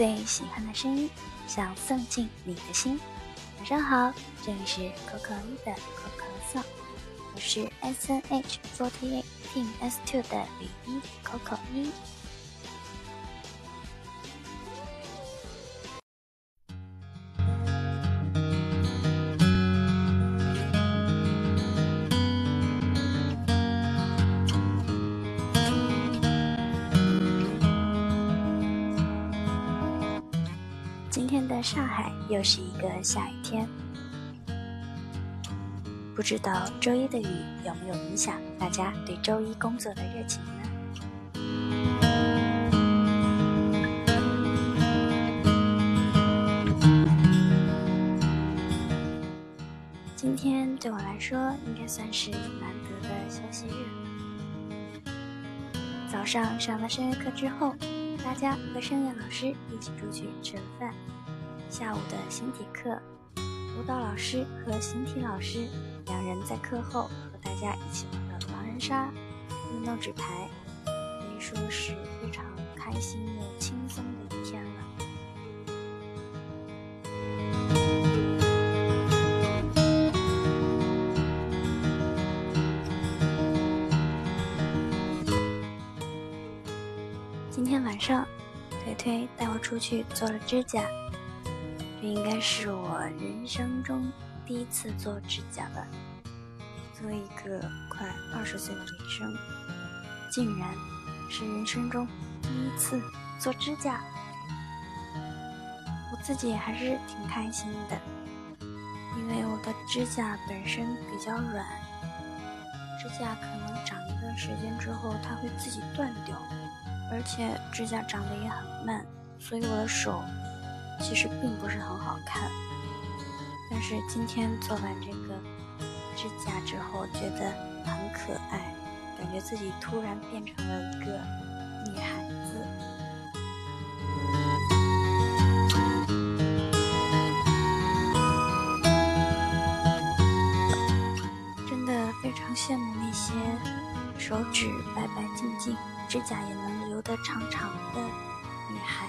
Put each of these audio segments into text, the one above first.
最喜欢的声音，想送进你的心。晚上好，这里是可可一的可可颂，我是 S N H forty eight team S two 的李一可可一。上海又是一个下雨天，不知道周一的雨有没有影响大家对周一工作的热情呢？今天对我来说应该算是难得的休息日。早上上了声乐课之后。大家和声乐老师一起出去吃了饭。下午的形体课，舞蹈老师和形体老师两人在课后和大家一起玩了狼人杀、运动纸牌，可以说是非常开心又轻松的一天了。今天晚上，推推带我出去做了指甲，这应该是我人生中第一次做指甲吧。作为一个快二十岁的女生，竟然是人生中第一次做指甲，我自己还是挺开心的，因为我的指甲本身比较软，指甲可能长一段时间之后，它会自己断掉。而且指甲长得也很慢，所以我的手其实并不是很好看。但是今天做完这个指甲之后，觉得很可爱，感觉自己突然变成了一个女孩子。真的非常羡慕那些手指白白净净。指甲也能留得长长的女孩，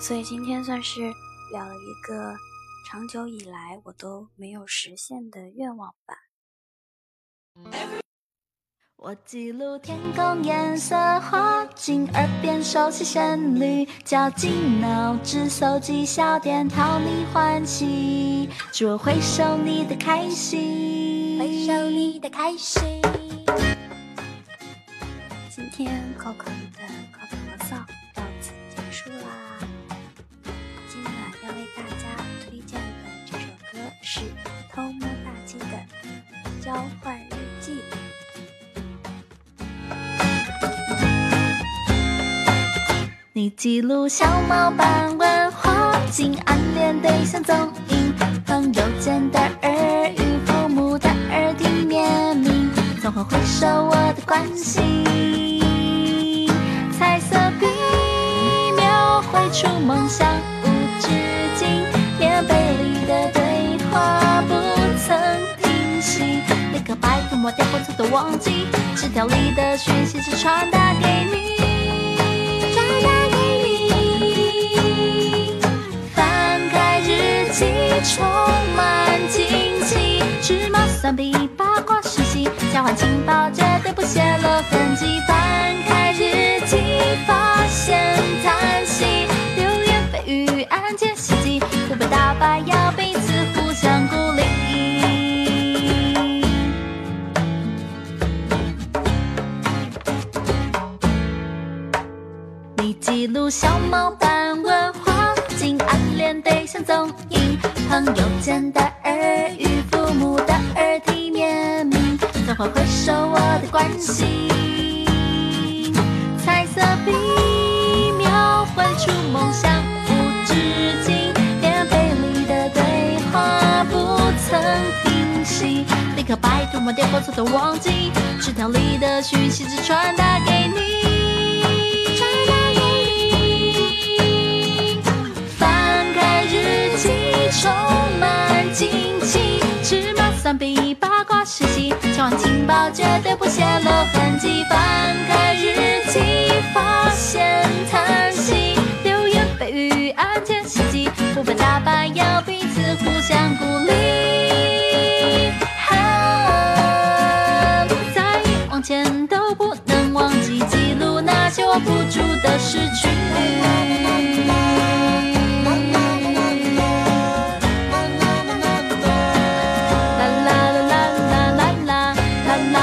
所以今天算是聊了一个长久以来我都没有实现的愿望吧。我记录天空颜色，画进耳边熟悉旋律，绞尽脑汁搜集笑点，讨你欢喜，祝我回首你的开心，回首你的开心。今天 Coco 的 Coco 骚到记录小猫斑纹，画进暗恋对象踪影，朋友间的耳语，父母的耳提面命，总会回首我的关心。彩色笔描绘出梦想无止境，棉被里的对话不曾停息。立刻拜托抹掉过错的忘记，纸条里的讯息是传达给你，充满惊喜，芝麻蒜皮八卦讯息，交换情报绝对不泄露痕迹。翻开日记，发现叹息。案件袭击，不被打败，要彼此互相鼓励。你记录小猫斑纹，画进暗恋对象踪影，朋友间的耳语，父母的耳提面命，总会回首我的关心。彩色笔描绘出梦想无止境，电贝里的对话不曾停息。立刻拜托抹掉过错的忘记，纸条里的讯息只传达给你，比八卦事迹，千万情报绝对不泄露痕迹。翻开日记，发现叹息。流言蜚语暗箭袭击，不分打败要彼此互相鼓励。再往前都不能忘记，记录那些握不住的失去。